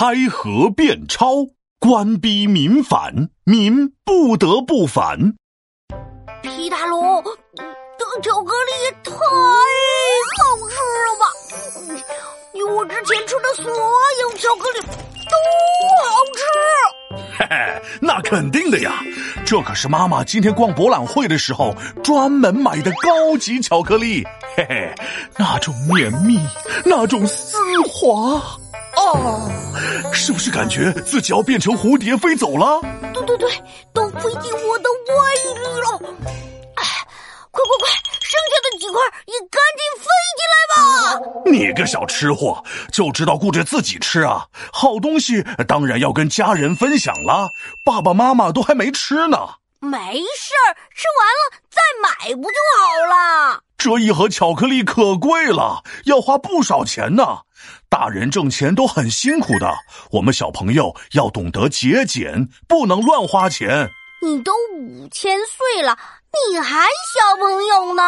开河变钞，官逼民反，民不得不反。皮大龙，这巧克力也太好吃了吧！你我之前吃的所有巧克力都好吃。嘿嘿，那肯定的呀，这可是妈妈今天逛博览会的时候专门买的高级巧克力。嘿嘿，那种绵密，那种丝滑，啊，是不是感觉自己要变成蝴蝶飞走了？对对对，都飞进我的胃里了！哎，快快快，剩下的几块也赶紧飞进来吧！你个小吃货，就知道顾着自己吃啊！好东西当然要跟家人分享啦，爸爸妈妈都还没吃呢。没事儿，吃完了再买不就好了？这一盒巧克力可贵了，要花不少钱呢。大人挣钱都很辛苦的，我们小朋友要懂得节俭，不能乱花钱。你都五千岁了，你还小朋友呢。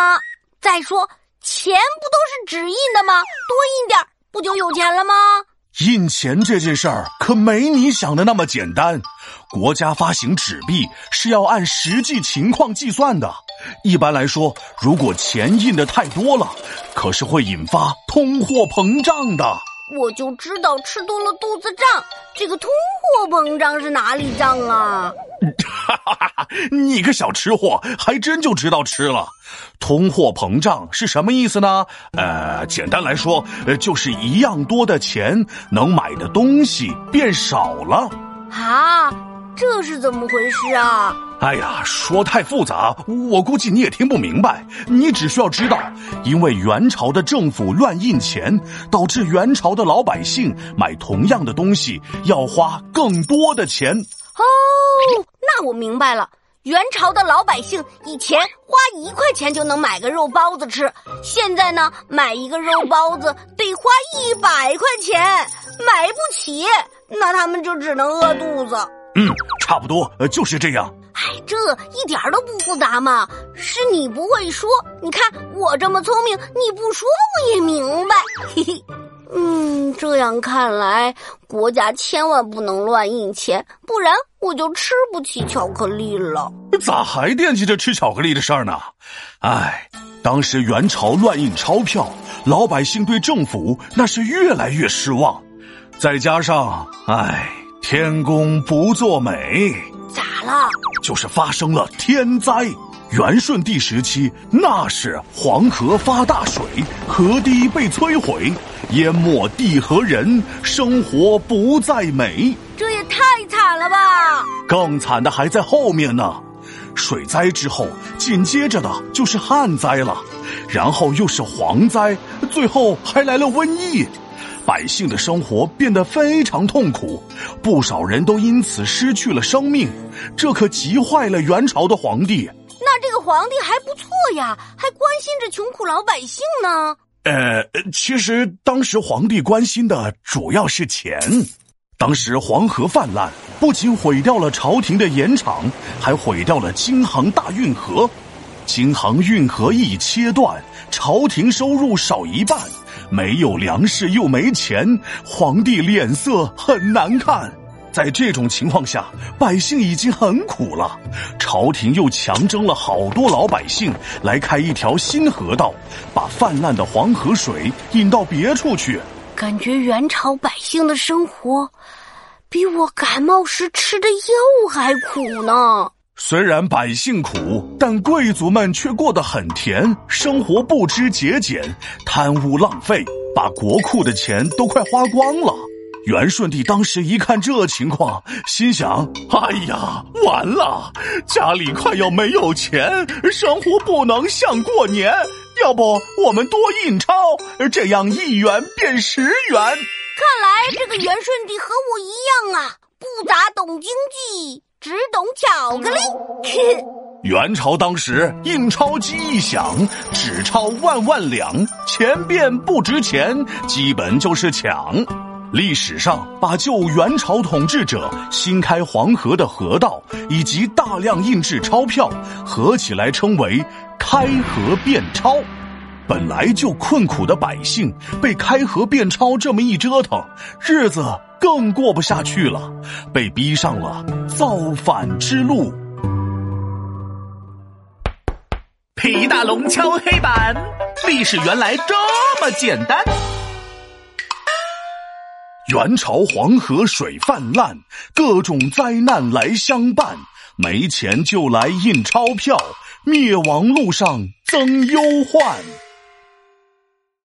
再说，钱不都是纸印的吗？多印点不就有钱了吗？印钱这件事儿可没你想的那么简单。国家发行纸币是要按实际情况计算的。一般来说，如果钱印的太多了，可是会引发通货膨胀的。我就知道吃多了肚子胀，这个通货膨胀是哪里胀啊？哈哈哈哈！你个小吃货，还真就知道吃了。通货膨胀是什么意思呢？呃，简单来说，呃，就是一样多的钱能买的东西变少了。啊，这是怎么回事啊？哎呀，说太复杂，我估计你也听不明白。你只需要知道，因为元朝的政府乱印钱，导致元朝的老百姓买同样的东西要花更多的钱。哦，那我明白了。元朝的老百姓以前花一块钱就能买个肉包子吃，现在呢，买一个肉包子得花一百块钱，买不起，那他们就只能饿肚子。嗯，差不多，呃，就是这样。哎，这一点都不复杂嘛，是你不会说。你看我这么聪明，你不说我也明白。嘿嘿，嗯，这样看来，国家千万不能乱印钱，不然我就吃不起巧克力了。咋还惦记着吃巧克力的事儿呢？哎，当时元朝乱印钞票，老百姓对政府那是越来越失望，再加上，哎，天公不作美。咋了？就是发生了天灾。元顺帝时期，那是黄河发大水，河堤被摧毁，淹没地和人，生活不再美。这也太惨了吧！更惨的还在后面呢。水灾之后，紧接着的就是旱灾了，然后又是蝗灾，最后还来了瘟疫。百姓的生活变得非常痛苦，不少人都因此失去了生命，这可急坏了元朝的皇帝。那这个皇帝还不错呀，还关心着穷苦老百姓呢。呃，其实当时皇帝关心的主要是钱。当时黄河泛滥，不仅毁掉了朝廷的盐场，还毁掉了京杭大运河。京杭运河一切断，朝廷收入少一半。没有粮食又没钱，皇帝脸色很难看。在这种情况下，百姓已经很苦了。朝廷又强征了好多老百姓来开一条新河道，把泛滥的黄河水引到别处去。感觉元朝百姓的生活，比我感冒时吃的药还苦呢。虽然百姓苦，但贵族们却过得很甜，生活不知节俭，贪污浪费，把国库的钱都快花光了。元顺帝当时一看这情况，心想：“哎呀，完了，家里快要没有钱，生活不能像过年。要不我们多印钞，这样一元变十元。”看来这个元顺帝和我一样啊，不咋懂经济。只懂巧克力。元朝当时印钞机一响，纸钞万万两，钱变不值钱，基本就是抢。历史上把旧元朝统治者新开黄河的河道以及大量印制钞票合起来称为“开河变钞”。本来就困苦的百姓被开河变钞这么一折腾，日子更过不下去了，被逼上了造反之路。皮大龙敲黑板，历史原来这么简单。元朝黄河水泛滥，各种灾难来相伴，没钱就来印钞票，灭亡路上增忧患。